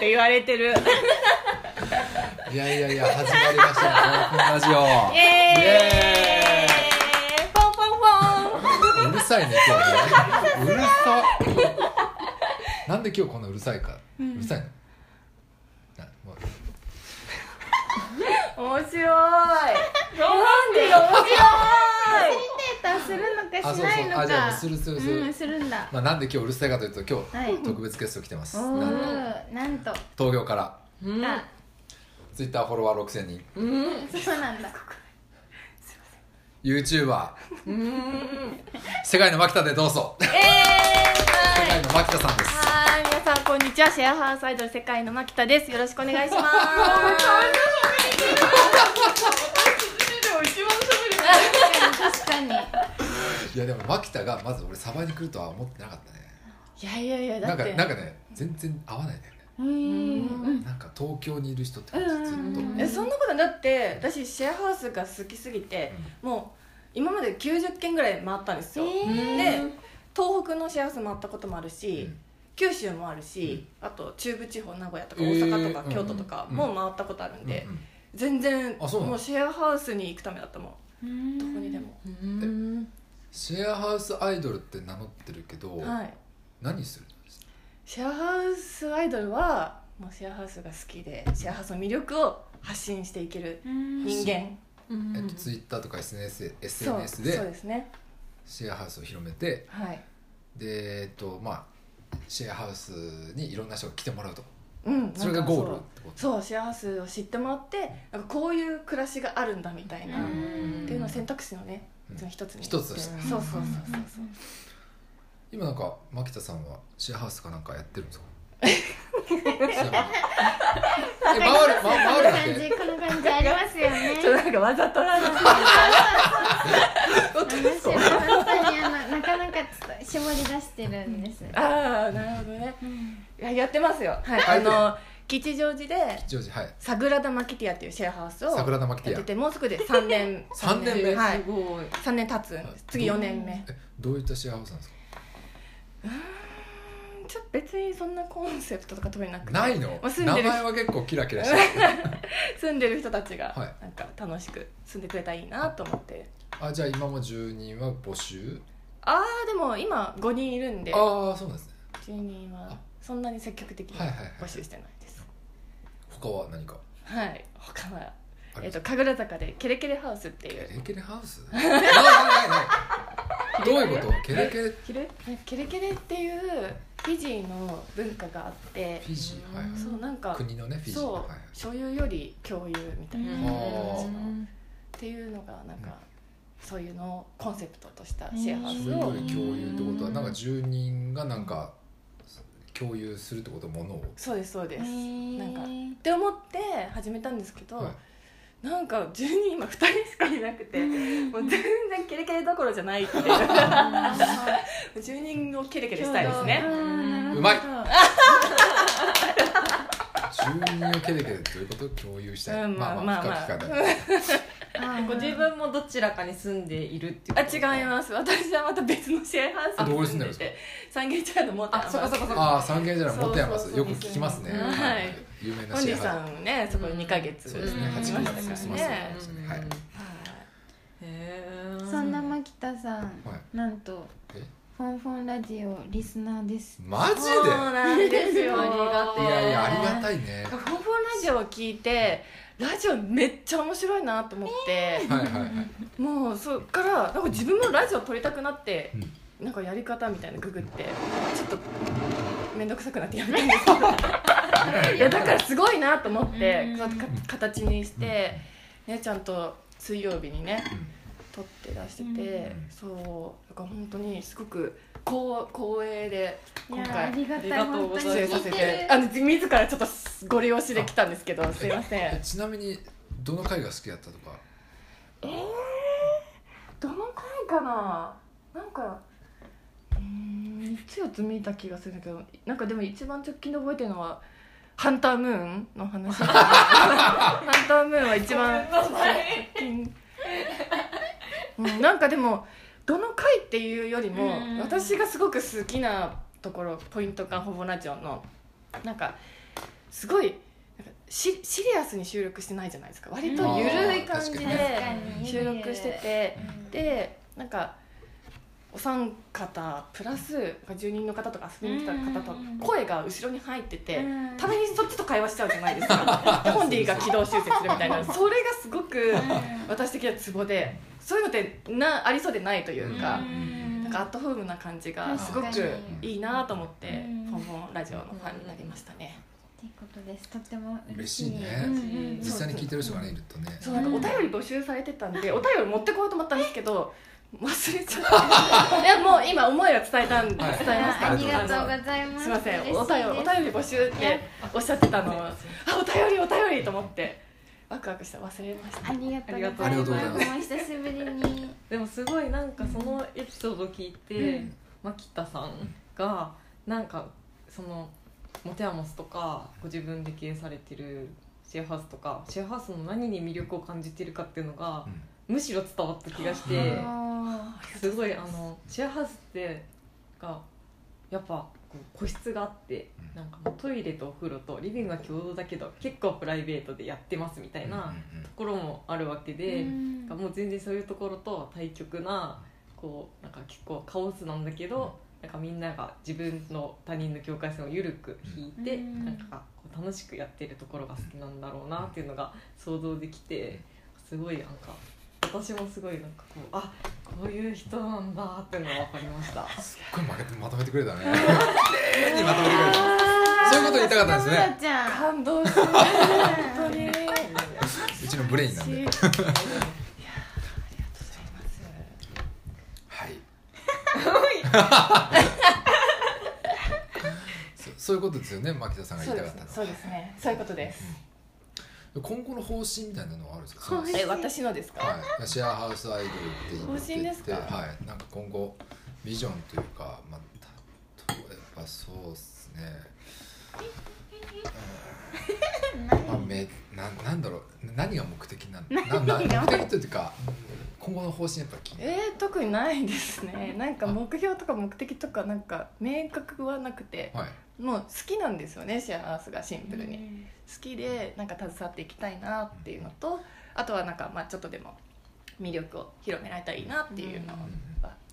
って言われてる。いやいやいや始まりました。ねこのラジオ。イエーイ。イエポンポンポン。うるさいね今日ね。うるさ。なんで今日こんなうるさい。か、うるさいの？面白い。なんでよ面白い。データするのかあそうしないのかそうあじゃあするするする、うんするんだ。まあ、なんで今日うるさいかというと今日、はい。特別ゲスト来てます。おなんとーなんと。東京から。うん。あ。ツイッターフォロワー6000人。うん。そうなんだ。YouTuber うん。世界の牧田でどうぞ。えー世界の牧田さんです。はい皆さんこんにちは。シェアハウスアイドル世界の牧田です。よろしくお願いします 確かにいやでも牧田がまず俺サバに来るとは思ってなかったね。いやいやいやだなんかなんかね全然合わないんだよね。うーんなんか東京にいる人って感じずっと、うんうんうん。えそんなことだって私シェアハウスが好きすぎて、もう今まで90軒ぐらい回ったんですよ、えー。で東北のシェアハウス回ったこともあるし、うん。九州もあるし、あと中部地方名古屋とかえ大ー阪とか京都とかうんも回ったことあるんで、うんうん。全然あそうなの？もうシェアハウスに行くためだったもん。どこにでも、シェアハウスアイドルって名乗ってるけど、はい。何するんですシェアハウスアイドルはもうシェアハウスが好きでシェアハウスの魅力を発信していけるうん。人間、えっと、ツイッターとか SNS, そう SNS そうでですね。シェアハウスを広めてはい。でえっとまあシェアハウスにいろんな人が来てもらうと。うんそれがゴールそうてこと？そうシェアハウスを知ってもらってなんかこういう暮らしがあるんだみたいな、うん。っていうのを選択肢のね、一つに一つ。そうそうそうそうそう。今なんか牧田さんはシェアハウスかなんかやってるんですか？え回る回こ回る感じけこの感じありますよね。ちょっとなんかわざとらな私は本当にあのなかなかちょっと絞り出してるんです。ああなるほどね。ややってますよ。あの吉祥寺でジョージはい。サグラダ・マキティアっていうシェアハウスを桜田牧田屋やっててもうすぐで3年 三年目？はい。すごい。3年経つ。んです次4年目。えどういったシェアハウスなんですか？ちょっと別にそんなコンセプトとか特になくて。ないの？まあ住んでる名前は結構キラキラしてる。住んでる人たちがはい。なんか楽しく住んでくれたらいいなと思って。あじゃあ今も10人は募集？ああでも今5人いるんで。ああそうなんですね。10人はそんなに積極的にはいはいはい募集してない。です他は何か？はい他は。えっと神楽坂でケレケレハウスっていう。ケレケレハウス？ないないないない。どういうこと？ケレケレ？ケレケレっていうフィジーの文化があって。フィジーはいはい。そうなんか国のねフィジー。そう、はいはい。所有より共有みたいな。っていうのがなんか、そういうのをコンセプトとしたシェアハウスを。共有ってことはなんか住人がなんか共有するってことものを。そうですそうです、なんかっへて思って始めたんですけど、はい。なんか10人今2人しかいなくてもう全然ケレケレどころじゃないっていう。10人をケレケレしたいですね。ーうまい。住人をケレケレどういうこと？共有したい、うんまあまあまあまあ深くご自分もどちらかに住んでいるっていうあこと？違います。私はまた別のシェアハウスあどこに住んでるんで三軒茶屋のモーターあそこそこそこ。ああ三軒茶屋のモテヤマそうそう。そよく聞きますね、はい。有名な本人シェアハウさんねそこに2ヶ月そうですね。いましたから八ヶ月ねそうですね。はい。はい。へー。そんな牧田さんはい。なんとえ？フォンフォンラジオリスナーです。マジで？そうなんですよ。ありがてい。えやいやありがたいね。フォンフォンラジオを聞いてラジオめっちゃ面白いなと思って、はいはいはい。もうそっからなんか自分もラジオ撮りたくなって、うんなんかやり方みたいなググってちょっと面倒くさくなってやめたんですけど。いやだからすごいなと思ってうん。そうやってか形にして、ね、ちゃんと水曜日にね撮って出してて、うん。そうだから本当にすごく光光栄で今回ありがとう本当にございます。出演させ聞いてるてあの自らちょっとご利用しで来たんですけどすいませえんちなみにどの回が好きだったとか？えー、どの回かな？なんかうーん3つ4つ見た気がするんだけどなんかでも一番直近で覚えてるのは「ハンタームーン」の話。ハンタームーンは一番直近、うん、なんかでもどの回っていうよりもうん。私がすごく好きなところポイントがほぼラジオのなんかすごいシシリアスに収録してないじゃないですか。割とゆるい感じで収録しててうんでなんかお三方プラス住人の方とか遊びに来た方とうん。声が後ろに入っててうん。たまにそっちと会話しちゃうじゃないですか。でホンディが軌道修正するみたいな。それがすごく私的にはツボでそういうのってなありそうでないというか。なんかアットホームな感じがすごくいいなと思ってうん。ポンポンラジオのファンになりましたね。っていうことです。とっても嬉嬉しい。ね実際に聞いてる人がねいるとね。そうなんかお便り募集されてたんでお便り持ってこようと思ったんですけど忘れちゃった いやもう今思いは伝えたん伝えまはいしたありがとうございます。す。いません。お便りお便り募集っておっしゃってたの。をあお便りお便りと思ってワクワクした。忘れました。ありがとうございます。ありがとうございます。お久しぶりにでもすごいなんかそのエピソードを聞いて、うん。牧田さんがなんかそのモテアモスとかご自分で経営されてるシェアハウスとかシェアハウスの何に魅力を感じてるかっていうのがうん。むしろ伝わった気がしてあすごいあのシェアハウスってがやっぱこう個室があってうん。なんかもうトイレとお風呂とリビングが共同だけど結構プライベートでやってますみたいなところもあるわけーで。うん。なんかもう全然そういうところと対極なこうなんか結構カオスなんだけど、なんかみんなが自分の他人の境界線を緩く引いて、うん。なんかこう楽しくやってるところが好きなんだろうなっていうのが想像できてすごいなんか私もすごいなんかこうあこういう人なんだっていうのが分かりました。すっごいまとめまとめてくれたね。綺麗にまとめてくれた。そういうこと言いたかったんですね。ちゃん感動する。本当にうちのブレインなんで。はい。そそういうことですよね牧田さんが言いうたかったの。そうですね。そういうことです、今後の方針みたいなのはあるんですか？え私のですか、はい、シェアハウスアイドルって言って方針ですか？はい、なんか今後ビジョンというか、まあ、た例えばそうですね、うんまあ、めななんだろう。何が目的なん？だなな何が目的というか今後の方針やっぱ気になる。えー、特にないですね。なんか目標とか目的とかなんか明確はなくて。はいもう好きなんですよねシェアハウスがシンプルに、好きでなんか携わっていきたいなっていうのとあとはなんかまあちょっとでも魅力を広められたらいいなっていうのは、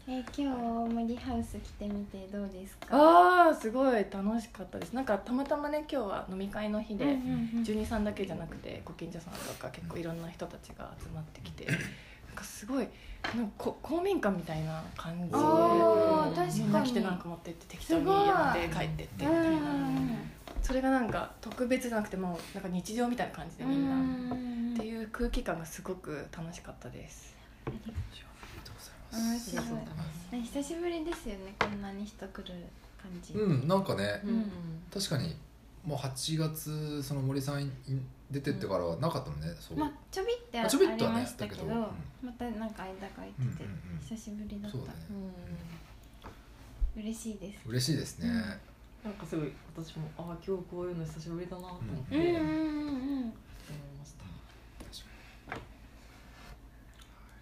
え今日森ハウス来てみてどうですか？ああすごい楽しかったです。なんかたまたまね今日は飲み会の日で、うんうんうん。住人さんだけじゃなくてご近所さんとか結構いろんな人たちが集まってきてかすごいなんかこ公民館みたいな感じで確かに。みんな来てなんか持ってって適当にやって帰ってってみたいな。それがなんか特別じゃなくてもうなんか日常みたいな感じでみんな。ってういう空気感がすごく楽しかったです。ありがとうござい面ます。白い。ありがとうございますね久しぶりですよね。こんなに人来る感じ。うん。なんかねうん。確かにもう8月その森さんい出てってからはなかったのねそう、まあちょびってああちょびっとはねりましたけどだけどうん。またなんか間が空いててうんうんうん。久しぶりだった。そうだね。嬉しいです。嬉しいですね、うん。なんかすごい私もあ今日こういうの久しぶりだなと思ってうん。うん思いうんました。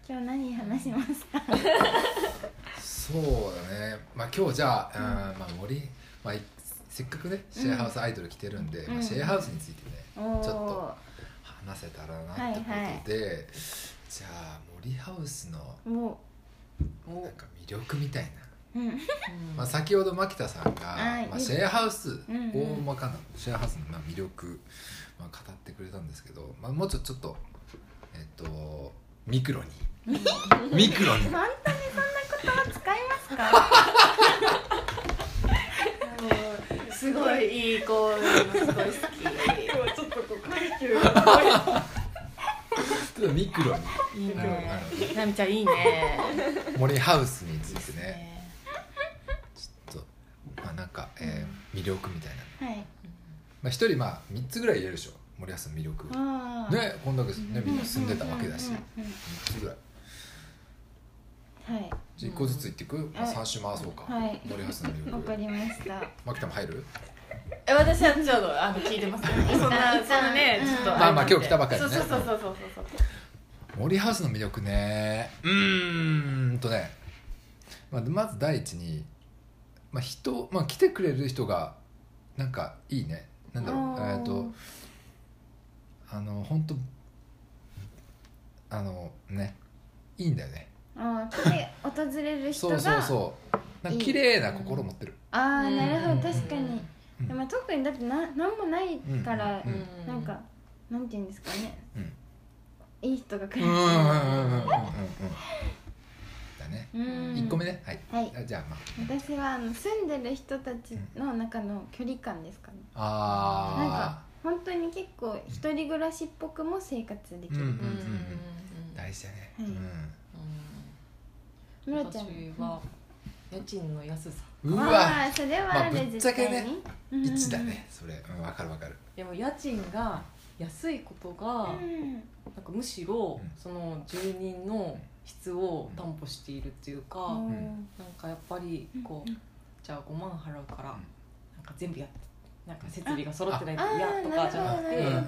今日何話しますか？そうだね。まあ今日じゃあ、うんまあ、森、まあ、いせっかくねシェアハウスアイドル来てるんで、うん。まあ、シェアハウスについてねおちょっとお話せたらなってことで、じゃあ森ハウスのもなんか魅力みたいな、ううん。まあ、先ほど牧田さんが、はいまあ、シェアハウス、うん大まかなシェアハウスのまあ魅力、まあ、語ってくれたんですけど、まあ、もうちょちょっとえっとミクロに。ミクロに。本当にそんな言葉使いますか？すごいいい子すごい好きこう階級ちょっとミクロに。いいねなみちゃんいいね。森ハウスについてね。ね。ちょっとまあなんか、えー魅力みたいな。はい。まあ一人まあ3つぐらい言えるでしょ。森ハウスの魅力。ああねこんだけねみんな住んでたわけだし。うんうんうん3つぐらい。はいじゃあ1個ずつ言ってい。く、まあ、はい3周回そうか、はい。森ハウスの魅わか力りました。牧田も入る？え私はちょうどあの聞いてますよ そんなそんなねうん。ちょっとまあまあ今日来たばっかりね。そうそうそうそうそうそう森ハウスの魅力ね。うーんとね、まあ、まず第一に、まあ、人、まあ、来てくれる人がなんかいいね。なんだろう。えっとあの本当あのね。いいんだよね。あーで訪れる人がそうそうそう。なんか綺麗な心持ってる。ああなるほうんど。確かに、うんでも特にだってな何もないから、うん。うん。なんかなんていうんですかね。うん。いい人が来る。うんうんうんうんうんうん。うんだね。うん。1個目ね。はい。はい。あじゃあまあ。私はあの住んでる人たちの中の距離感ですかね。なんあか本当に結構一人暮らしっぽくも生活できる、うんうんあ大事だね。はい。うん。むろちゃん。私は家賃の安さうわ。それはある、まあぶっちゃけね絶対に。1だねそれ。うんわかるわかる。でも家賃が安いことがうん。なんかむしろうん。その住人の質を担保しているっていうかうん。なんかやっぱりこううん。じゃあ5万払うからん。なんか全部やってなんか設備が揃ってないとあ嫌とかじゃなくてうんうんうん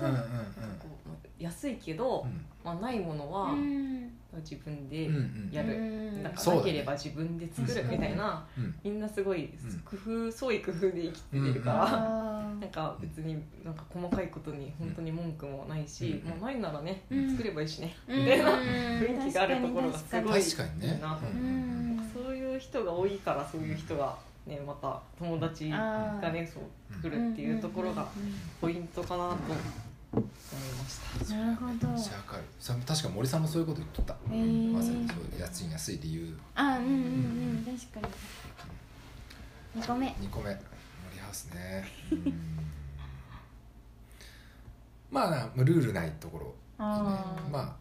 安いけどうん。まあないものはうん。自分でやる。うん。なんかそうだね。なければ自分で作るみたいなうん。みんなすごい工夫創意工夫で生きてるかうんら。あなんか別になんか細かいことに本当に文句もないし、うん。もうないならね、うん。作ればいいしね、ーみたいなうん。雰囲気があるところがすごい確かにね。いいなそういう人が多いからそういう人がねまた友達がねそう来るっていうところがポイントかなと思いました。なるほど。確か森さんもそういうこと言っとった。へー。まさにそう家賃安い理由。あうんうん。うん。確かに。2個目。2個目森ハウスね。うん。まあなルールないところ。あー。まあ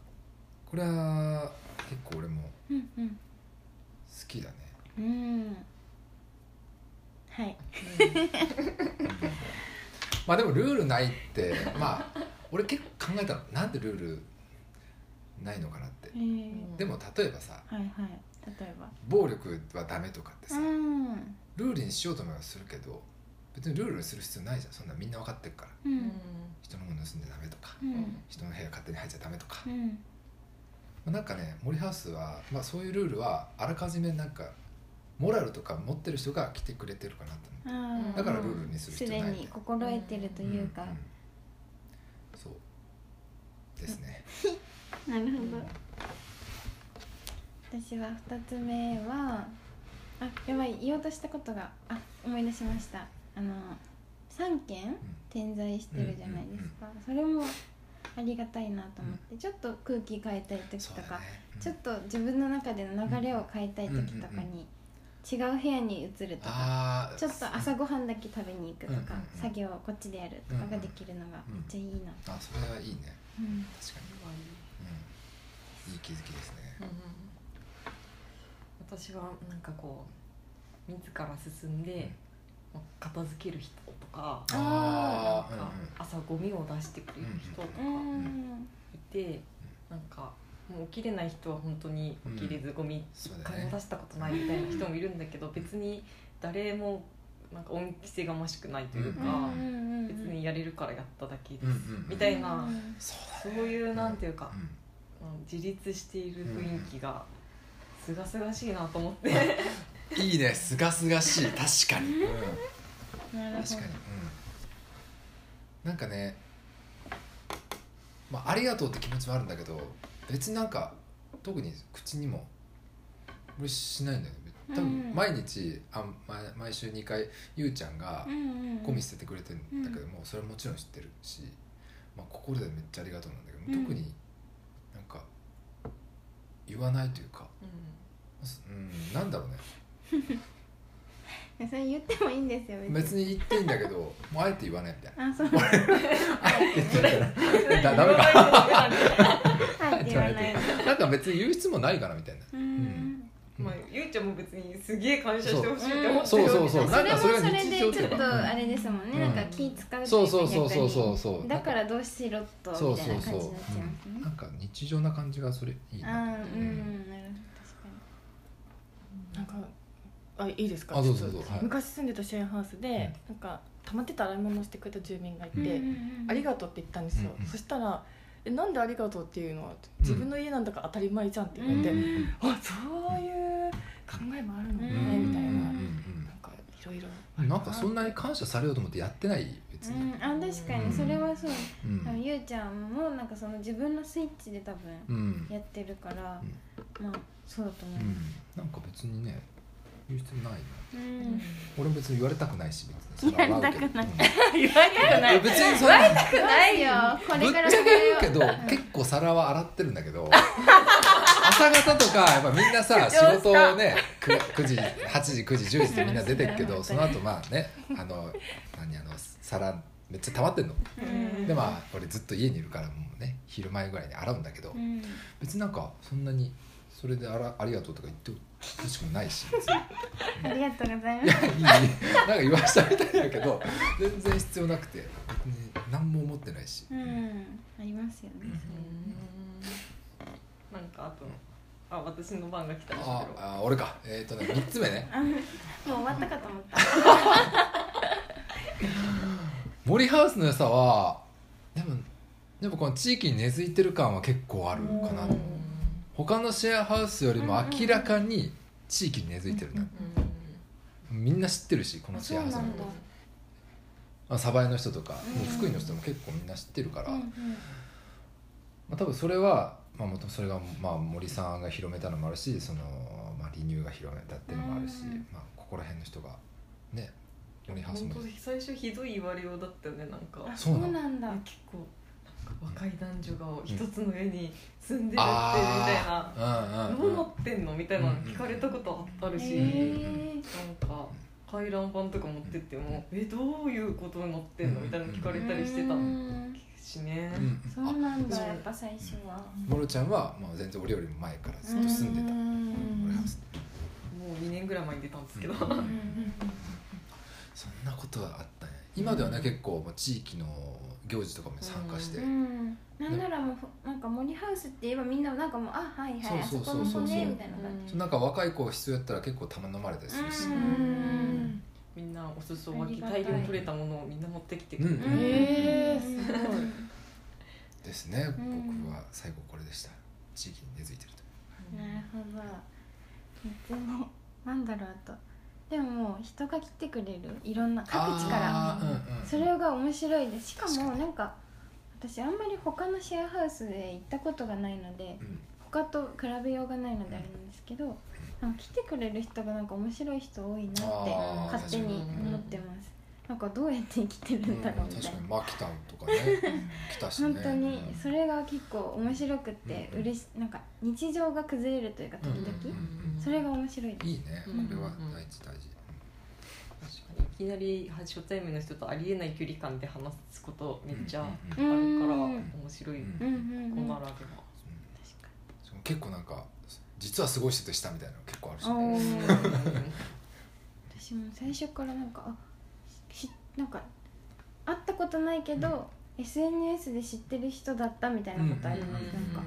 これは結構俺もうんうん。好きだね。うん。はい。まあでもルールないってまあ俺結構考えたの。なんでルールないのかなって。へー。でも例えばさはいはい。例えば。暴力はダメとかってさうん。ルールにしようと思えばするけど別にルールにする必要ないじゃん。そんなみんな分かってるから。うん。人のもの盗んでダメとかうん。人の部屋勝手に入っちゃダメとか、うん。まあなんかね森ハウスは、まあ、そういうルールはあらかじめなんかモラルとか持ってる人が来てくれてるかなと思って。だからルールにするすで必要ないに心得てるというか。んんですね。なるほど。私は2つ目はあやばい言おうとしたことがあ思い出しました。あの3件点在してるじゃないですか、それもありがたいなと思って、ちょっと空気変えたい時とか、ちょっと自分の中での流れを変えたい時とかに、違う部屋に移るとかちょっと朝ごはんだけ食べに行くとか、うんうんうん。作業をこっちでやるとかができるのがめっちゃいいな、あそれはいいね。うん。確かに、うん、いい気づきですね。私はなんかこう自ら進んで、まあ片付ける人とかあなんか朝ゴミを出してくれる人とかうん。いて、なんかもう起きれない人は本当に起きれずゴミそう一だね回も出したことないみたいな人もいるんだけど別に誰もなんか恩着せがましくないというか、うん別にやれるからやっただけです、みたいな、うんそういうなんていうか、うんうん。自立している雰囲気がすがすがしいなと思って、いいね。すがすがしい。確かに、うん、確かに、うん、なんかね、まあ、ありがとうって気持ちはあるんだけど別になんか特に口にも俺しないんだよね。多うん。分毎日あ毎毎週2回ゆうちゃんがゴミ捨ててくれてるんだけども、それはもちろん知ってるし、まあ、心でめっちゃありがとうなんだけど、うん。特になんか言わないというか、ううん、なんだろうね それ言ってもいいんですよ別に。言っていいんだけどもうあえて言わないみたいな。あそう。あえて言ってないん、だ ダメか。はいって言わないなんか別に言う必要もないかなみたいな。うん。まあ、ゆうちゃんも別にすげえ感謝してほしいって思ってそうるそう。そう。それもそれなんかそれでちょっとあれですもんね、うん。なんか気使うそうそうそうそうそう逆そう。に。だからどうしろとみたいな感じになっちゃいますねなんか日常な感じがそれいいあなあうんなるほど。なんかあいいですか？あどうぞちょっとどうぞ。はい。昔住んでたシェアハウスで、なんか溜まってた洗い物をしてくれた住民がいて、うんうんうんありがとうって言ったんですよ、うんうん。そしたらえなんでありがとうっていうの？は自分の家なんだから当たり前じゃんって言われて、うん。あそういう考えもあるのね、うんみたいな、うん。なんかいろいろうんなんかそんなに感謝されようと思ってやってない別別に、うん。あ確かにそれはそう、うん。ゆうちゃんもなんかその自分のスイッチで多分うん。やってるから、うん。まあそうだと思いうん。なんか別にね言う必要ないな。うん。俺も別に言われたくないし別に。それは笑うけど言われたくうん言われたくない。や 別にそんなないよ。これから。ぶっちゃけ言うけど結構皿は洗ってるんだけど 朝方とかやっぱみんなさ仕事をね 9, 9時8時9時10時でみんな出てくけどその後まあねあの何あの皿めっちゃ溜まってんの。うん。でまあ俺ずっと家にいるからもうね昼前ぐらいに洗うんだけどうん。別になんかそんなにそれであらありがとうとか言ってほしくもないし。ありがとうございます。いやいい。なんか言わしたみたいだけど全然必要なくて別に何も思ってないし。うんありますよね。なんかあとあ私の番が来たんですあけど。あ俺か。えっ、とね3つ目ね。あ もう終わったかと思った。森ハウスの良さはでもやっぱこの地域に根付いてる感は結構あるかなう。ん他のシェアハウスよりも明らかに地域に根付いてるな。みんな知ってるしこのシェアハウスのまあ、鯖江の人とか、うんもう福井の人も結構みんな知ってるから、うんまあ、多分それは、まあ、もとそれが、まあ、森さんが広めたのもあるしその、まあ、離乳が広めたっていうのもあるし、うんまあ、ここら辺の人がね森ハウスも。本当最初ひどい言われようだったよねなんか。あそううなんだ。結構若い男女が一つの家に住んでるってみたいな。ああうんうんうん。どうなってんのみたいなの聞かれたことあるし、なんか回覧板とか持ってっても「えどういうことになってんの?」みたいなの聞かれたりしてた。うん。しね、うんそうあなん。だやっぱ最初は。モロちゃんは、まあ、全然俺よりも前からずっと住んでた。もう2年ぐらい前に出たんですけど、うん。そんなことはあったね。今ではね結構まあ地域の行事とかも参加して、うん。なんならもうなんか森ハウスって言えばみんななんかもうあはいはいあそそうこそうそうそうの子ねみたいな感じ。そうなんか若い子必要やったら結構玉飲まれたりするし、うん。みんなお裾分けありがたい大量に取れたものをみんな持ってきてくれて、うんへーすごい。ですね、うん。僕は最後これでした。地域に根付いてると。なるほど。別になんだろうあとでも人が来てくれるいろんな各地から。あーうんうん。それが面白いです。しか確かに。もなんか私あんまり他のシェアハウスで行ったことがないのでうん。他と比べようがないのであれなんですけどなんか来てくれる人がなんか面白い人多いなってあー勝手に思ってますなんかどうやって生きてるんだろうみたいな。確かにマキタンとかね。来たしね。本当にそれが結構面白くてうん嬉しなんか日常が崩れるというか時々、うんうんそれが面白い。いいねうん。これは大事大事。確かにいきなり初対面の人とありえない距離感で話すことめっちゃあるからうんうん面白い、うんうんうん。うんこならではその結構なんか実はすごい人でしたみたいなの結構あるしおねー。私も最初からなんかあしなんか会ったことないけど、SNS で知ってる人だったみたいなことあります、うんなんか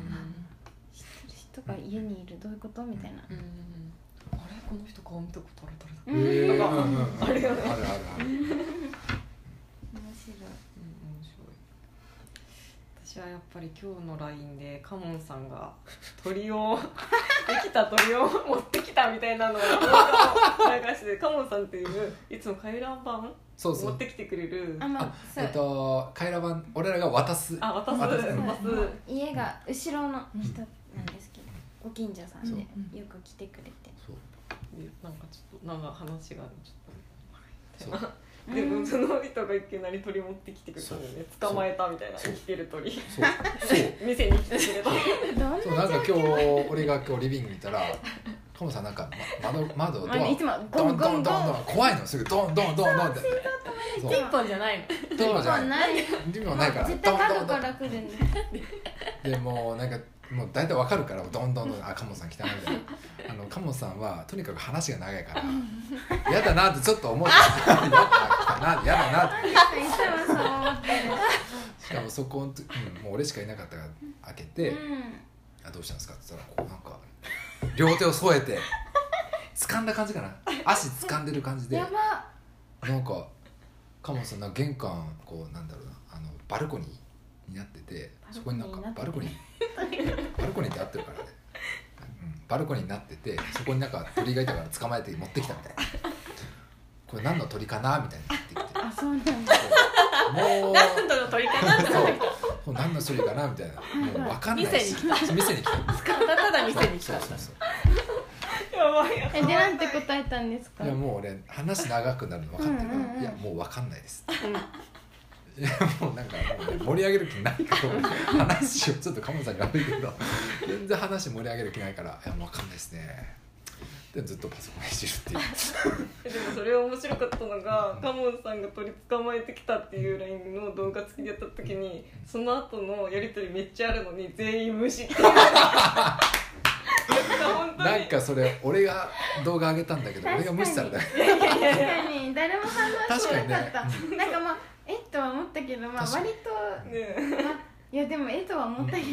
知ってる人が家にいるどういうことみたいな、うんあれ？この人顔見たことある？うん。へー。とかあるよねあるあるある。面白い。うん面白い。私はやっぱり今日の LINE でカモンさんが鳥を できた鳥を持ってきたみたいなのを動画を流してカモンさんっていういつも回覧板そうそう。持ってきてくれる。あまああそう、えっと回覧板俺らが渡す。あ渡す。渡す。渡すそう家が後ろの人なんですけど、ご近所さんでよく来てくれて。そう。でなんかちょっとなんか話がちょっと。そう。でもその人がいきなり鳥持ってきてくれたんだよね捕まえたみたいな生きてる鳥。そう。そう。店に来てくれた。そうなんか今日俺が今日リビングにいたらカモさんなんか、ま、窓窓ドアまあいつもドンゴンゴン。ゴンドンドンドン怖いのすぐドンドンドンドンって。そうピンポンじゃないのピンポンじゃない。ない。ピンポンないから絶対ドンドンドン角から来るんででもうなんかもう大体わかるからどんどんどんあカモさん来たなみたいな。あのカモさんはとにかく話が長いから嫌だなってちょっと思う嫌だな嫌だなって。いつもそう思ってしかもそこの時、うん、もう俺しかいなかったから開けてる「あどうしたんですか?」って言ったらこうなんか両手を添えて。掴んだ感じかな。足掴んでる感じうんで。やば。なんかカモさんなんか玄関こうなんだろうな。あのバルコニーになっててそこになんかババルコルコニー。バルコニーって合ってるからね、うん、バルコニーになっててそこになんか鳥がいたから捕まえて持ってきたみたいなこれ何の鳥かなみたいになってきて。あそうなんだ。そう。もう。何度の鳥かなってって。きもう何の種類かなみたいな。もう分かんないし。店に来店に来た。たただただ店に来た。んだそうそう。やばいやえでなんて答えたんですか？そういやもう俺話長くなるの分かってるから、うんうんうん。いやもう分かんないです。うん。いやもうなんかもう、ね、盛り上げる気ないから。話をちょっと鴨さんに悪いけど。全然話盛り上げる気ないから「いやもう分かんないですね」でずっとパソコンいじるっていう。でもそれ面白かったのがカモンさんが取り捕まえてきたっていう LINE の動画付きでやった時にその後のやり取りめっちゃあるのに全員無視って なんかそれ俺が動画上げたんだけど俺が無視された。確かに。誰も反応してなかった、確かになんかまあえっとは思ったけどまあ割とね。まあいやでもえっとは思ったけど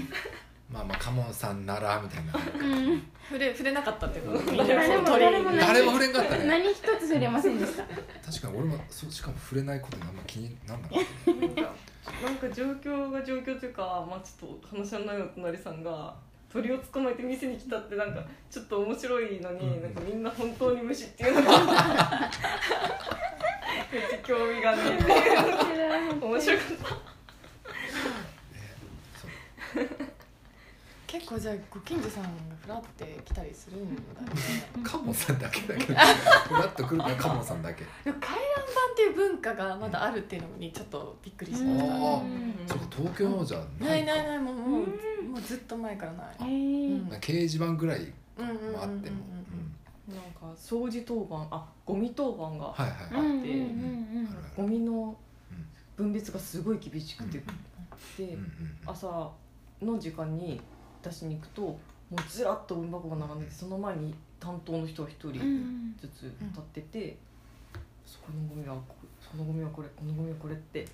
まあまあカモンさんならみたいな。うん。触れ触れなかったってこと？誰も誰も誰も触れんかったね。何一つ触れませんでした。確かに俺もそうしかも触れないことにあんま気になんなかったなんかなんか状況が状況というか、まあ、ちょっと話のないお隣さんが鳥を捕まえて店に来たってなんかちょっと面白いのに、うん。なんかみんな本当に無視っていうのが めっちゃ興味がね面白かった結構じゃあご近所さんがフラって来たりするんだね。カモンさんだけだけどふらっと来るのはカモンさんだけ。でも回覧板っていう文化がまだあるっていうのにちょっとびっくりしました。あー。そうか東京のじゃなか。ないいないないもうもうもうずっと前からない。えー。うん。掲示板ぐらいうんうんうんうんもあってもうん。なんか掃除当番あゴミ当番が、はいはいうんうんうんはいうんゴミのうん分別がすごい厳しくて、で、うんうん。朝の時間に出しに行くともうずらっとゴミ箱が並んでてその前に担当の人が一人うんずつ立ってて、そこのゴミはこそのゴミはこれこのゴミはこれって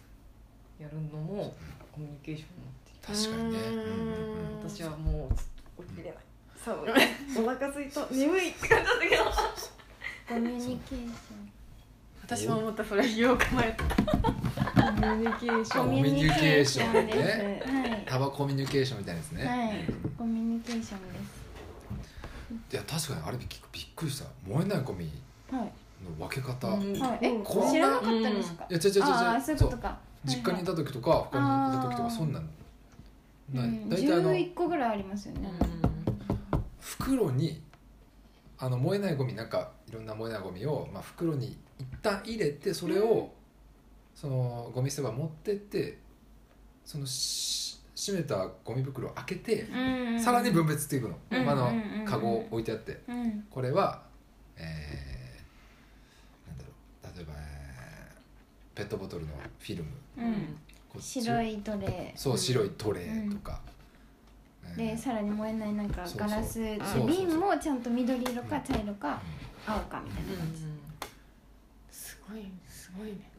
やるのもコミュニケーションになって確かにね。うーん。うんうんうん。私はもうずっと起きれない。寒いお腹すいた。眠いって感じだったけど。コミュニケーシ私もまたそれ言おうか迷ったュニケーション。コミュニケーションね。ですタバコミュニケーションみたいなやつね、はい、はい、コミュニケーションでいや確かにあれびっびっくりした。燃えないゴミすはいの分け方、うん。い。はい、えこんな知らなかったんですか、や違う違う違う。そういうことか。実家にいたた時とか他にいた時とかそんなんない、うん、大体あの11個ぐらいありますよね、袋にあの燃えないゴミなんかいろんな燃えないゴミを、まあ、袋に一旦入れてそれを、そのゴミ捨て場持ってってそのし閉めたゴミ袋を開けて、うん。さらに分別していくの、うん。あのうん。うん。うんカゴを置いてあって。うん。これはえー、なんだろう。例えば、えーペットボトルのフィルム。うん。白いトレそう白いトレーとか、ーでさらに燃えないなんかガラスでそうそう。瓶もちゃんと緑色か茶色か青かみたいな感じ、すごいすごいね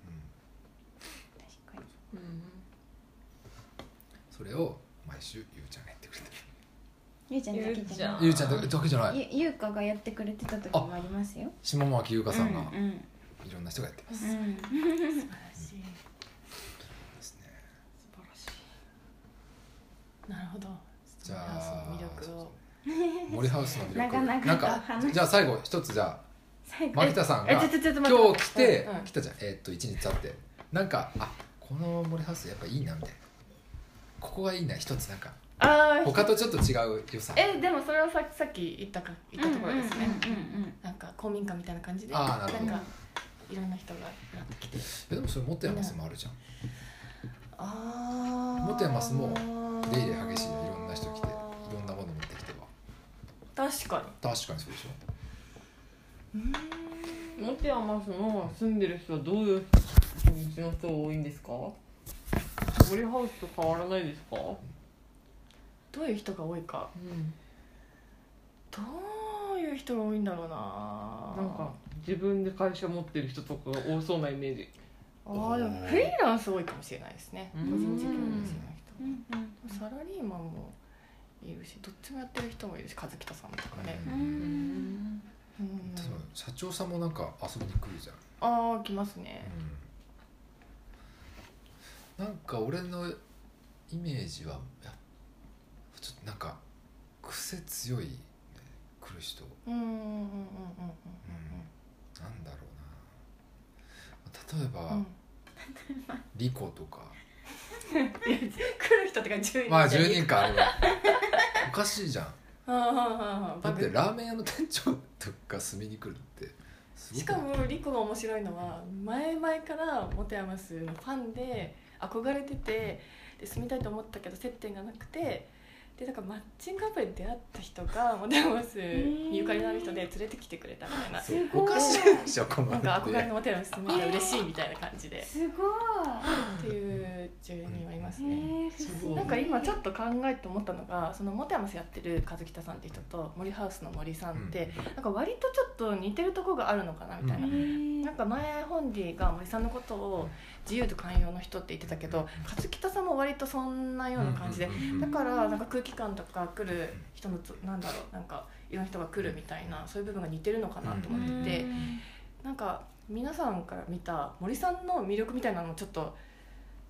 それを毎週ゆうちゃんがやってくれてゆうちゃんだけじゃなあゆうちゃん。だけだけじゃない。いゆゆうかがやってくれてた時もありますよ。下牧優香さんがうんうん。いろんな人がやってます、うん。素晴らしい。ですね素晴らしい。なるほど。じゃハウスあの魅力を。森ハウスの魅力。なかなか。ん話かじゃあ最後一つじゃあ牧田さんが今日来て、うん。うん。来たじゃん。えーっと1日経って。なんかあこの森ハウスやっぱいいなみたいな。ここがいいな一つなんか。ああ他とちょっと違う良さ。えでもそれはささっき言ったか言ったところですね。うんうんうんうんなんか公民館みたいな感じであーなるほど。んかいろんな人がやってきて。えでもそれ持山スもあるじゃん。ああ元山スも出入れ激しいじゃんいろんな人来て。いろんなもの持ってきては。確かに。確かにそうでしょ。モテアマスの住んでる人はどういう気持ちの人が多いんですか？森ハウスと変わらないですか？どういう人が多いか。うん。どういう人が多いんだろうな。なんか自分で会社持ってる人とかが多そうなイメージ。ああでもフリーランス多いかもしれないですね。うん。個人事業主のうん。人サラリーマンもいるしどっちもやってる人もいるし和北さんとかね。うん。うん。うん。社長さんもなんか遊びに来るじゃん。ああ来ますねなんか俺のイメージはちょっとなんか癖強い、ね、来る人、うんうんうんうんうんうんなんだろうな。例えば、うん。リコとか。来る人ってか10人まあ10人かあれは。おかしいじゃん。だってラーメン屋の店長とか住みに来るってしかもリコが面白いのは前々からモテアマスのファンで憧れててで住みたいと思ったけど接点がなくてでなんかマッチングアプリで出会った人が モテアマスにゆかりのある人で連れてきてくれたみたいな。そうすごい。おかしいでしょこのなんか憧れのモテアマス住みたい嬉しいみたいな感じで。っ すごい。ていう10人はいますね。なんか今ちょっと考えて思ったのがそのモテアマスやってる和北さんって人と森ハウスの森さんって、なんか割とちょっと似てるとこがあるのかなみたいな、うなんか前本人が森さんのことを自由と寛容の人って言ってたけど和北さんも割とそんなような感じで、だからなんか空気感とか来る人のつなんだろうなんかいろんな人が来るみたいなそういう部分が似てるのかなと思ってて、なんか皆さんから見た森さんの魅力みたいなのもちょっと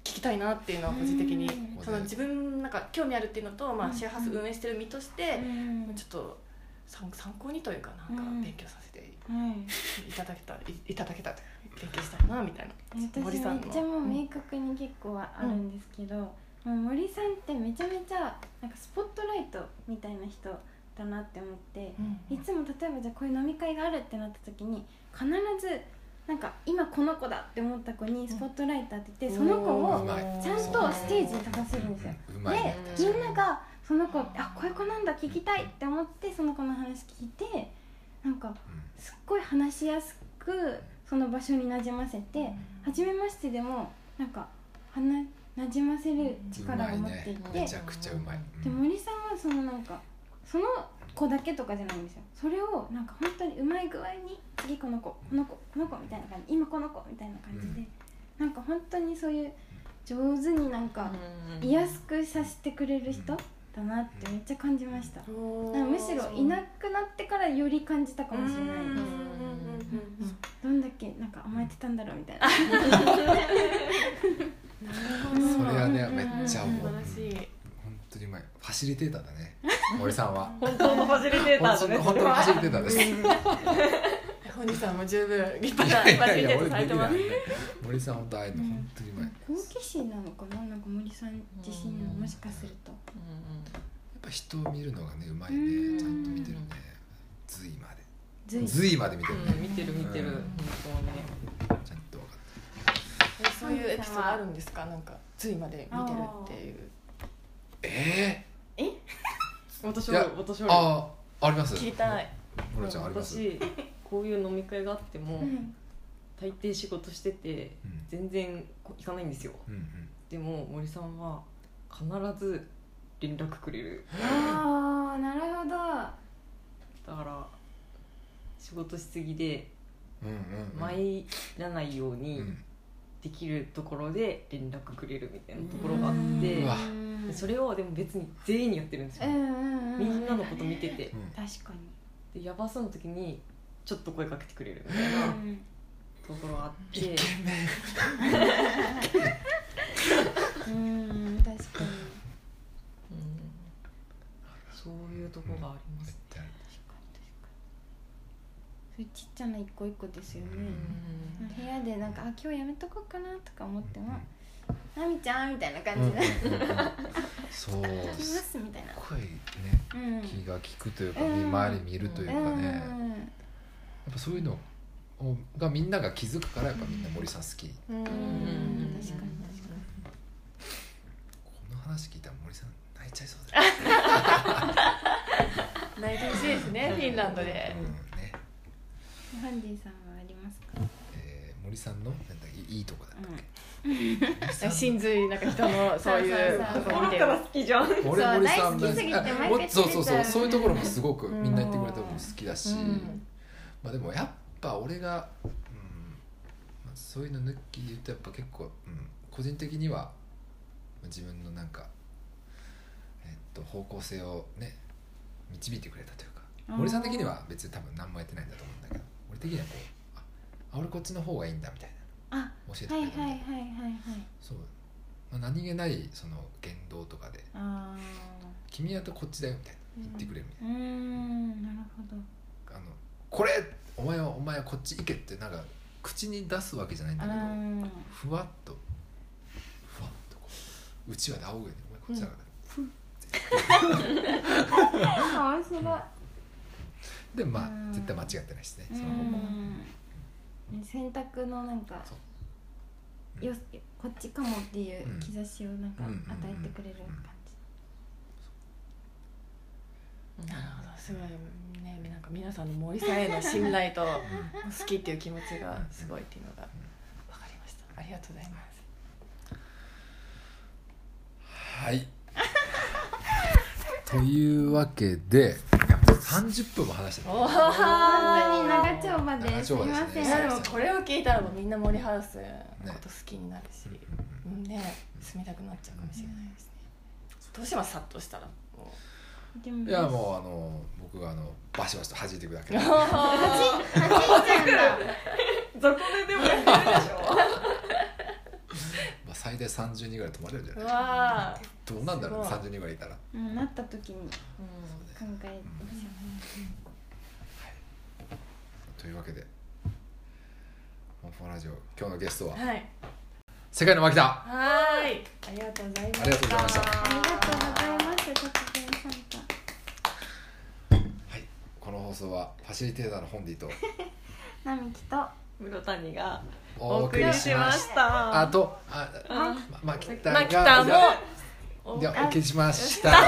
聞きたいなっていうのは個人的にうん。その自分なんか興味あるっていうのと、まあ、うんシェアハウス運営してる身としてうん。ちょっと参参考にというかなんかうん。勉強させてはい。いただけたいいただけた勉強したいなみたいな。私め森さんの。っちゃもう明確に結構はあるんですけど、もう森さんってめちゃめちゃなんかスポットライトみたいな人だなって思って、いつも例えばじゃあこういう飲み会があるってなった時に必ずなんか今この子だって思った子にスポットライト当てて、その子うをちゃんとステージに立たせるんですよ。でみんながその子あこういう子なんだ聞きたいって思ってその子の話聞いてなんかすっごい話しやすくその場所になじませて初めましてでもなんかはななじませる力を持っていて、めちゃくちゃうまい、で森さんはそのなんかその子だけとかじゃないんですよ。それをなんか本当にうまい具合に次この子この子この子みたいな感じ今この子みたいな感じで、なんか本当にそういう上手になんか居やすくさせてくれる人だなってめっちゃ感じました、なんかむしろいなくなってからより感じたかもしれないです。どんだけなんか甘えてたんだろうみたいな。それはねうん。めっちゃ思う。本当にうまいファシリテーターだね。森さんは本当のファシリテーターだね。本当のファシリテーターです本人さんも十分立派いなファシリテートされてます森さん本当ああいうの本当にうまいや好奇心なのかな？なんか森さん自身のもしかすると。っぱ人を見るのがねうまいね。うん。ちゃんと見てるね。随まで。随。随まで見てるね。うん見てる見てるうん。本ちゃんと分かえそういうエピソードあるんですか？なんか随まで見てるっていう。え？当に私は私ー、はあああります。聞きたい。ムロちゃんあります、私こういう飲み会があってもうん。大抵仕事しててうん。全然こ行かないんですよ。うんうん。でも森さんは必ず連絡くれる。ああなるほど。だから仕事しすぎで参らないよううにん。できるところで連絡くれるみたいなところがあってそれをでも別に全員にやってるんですよ。みんなのこと見てて。うん。確かに。でやばそうな時にちょっと声かけてくれるみたいなうんところがあって。イケメうん確かに。うん。そういうとこがありますンそれちっちゃな一個一個ですよね、うん。部屋でなんか「あ今日やめとこうかな」とか思っても「なみちゃん」みたいな感じで「うん。うんうんそう。行きます」みたいな。声ねうん。気が利くというか、うん。周り見るというかね、やっぱそういうのをがみんなが気づくからやっぱみんな森さん好き、こうん。うん確かに。確かの話聞いたら森さん泣いちゃいそうだよ、泣いてほしいですねフィンランドで。うんね。にハンディさんはありますか？えー森さんのなんだいいとこだったっけ、髄なんか人のそういうそうそうそう。とこ好きじゃん俺森さん大好きすぎてあ毎回もそうそうそうそういうところもすごくうんみんな言ってくれたのも好きだし、うんまあでもやっぱ俺が、うんまあ、そういうの抜きで言うとやっぱ結構、うん、個人的にはまあ自分のなんか、えっと、方向性をね導いてくれたというか森さん的には別に多分何もやってないんだと思うんだけど俺的にはこうああ俺こっちの方がいいんだみたいあな教えてくはいれたみたいな、はいはいはいはい。そう、まあ、何気ないその言動とかであ「君はとこっちだよ」みたいな言ってくれるみたいな。ーうーんなるほど。あのこれお前はお前はこっち行けってなんか口に出すわけじゃないんあだけどー。ふわっとふわっとこううちわで仰ぐよね。お前こっちだから、面白いでまあうん。絶対間違ってないしね。うその方向ん。選択のなんかよこっちかもっていううん。兆しをなんかうん与えてくれる感なるほど。すごいねなんか皆さんの森さんへの信頼と好きっていう気持ちがすごいっていうのが分かりました。ありがとうございます。はい。というわけで30分も話してるおじ本当に長丁場ですすねみません。でもこれを聞いたらもうみんな森ハウスのこと好きになるし、うんうんね住みたくなっちゃうかもしれないですね、どうしますさっとしたらもでもいやもうあの僕があのバシバシと弾いていくだけ。いちゃんだ。どこででもやってるでしょまあ最大30人ぐらい泊まれるんじゃうない？わどうなんだろうねすごい。30人ぐらいいたら。うんなった時に考えましょというわけで「モンフォラジオ」今日のゲストははい。世界の牧田。はーい。ありがとうございました。ありがとうございました。うありがとうございます突然参加はいこの放送はファシリテーターのホンディと 並木と室谷がおお送送りりしました。たあとああま牧田マキタがもでお送りしましたあ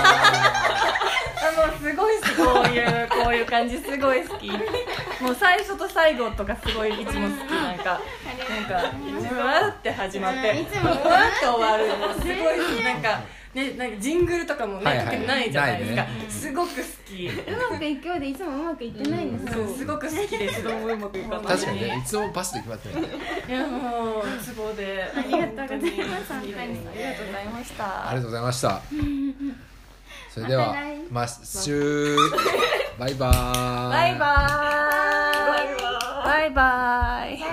もうすごいこういうこういう感じすごい好きもう最初と最後とかすごいいつも好きなんかなんかうわって始まってうんいつわって終わるのすごいなんかねなんかジングルとかもね、はいないじゃないですか、すごく好き。うまくいくようでいつもうまくいってないんです、すごく好きでもうまくいかない。確かにねいつもバスで決まってない。いやもうツボで。ありがとうございます。ありがとうございました。ありがとうございましたそれではま週 バイバイ。バイバイ。バイバイ。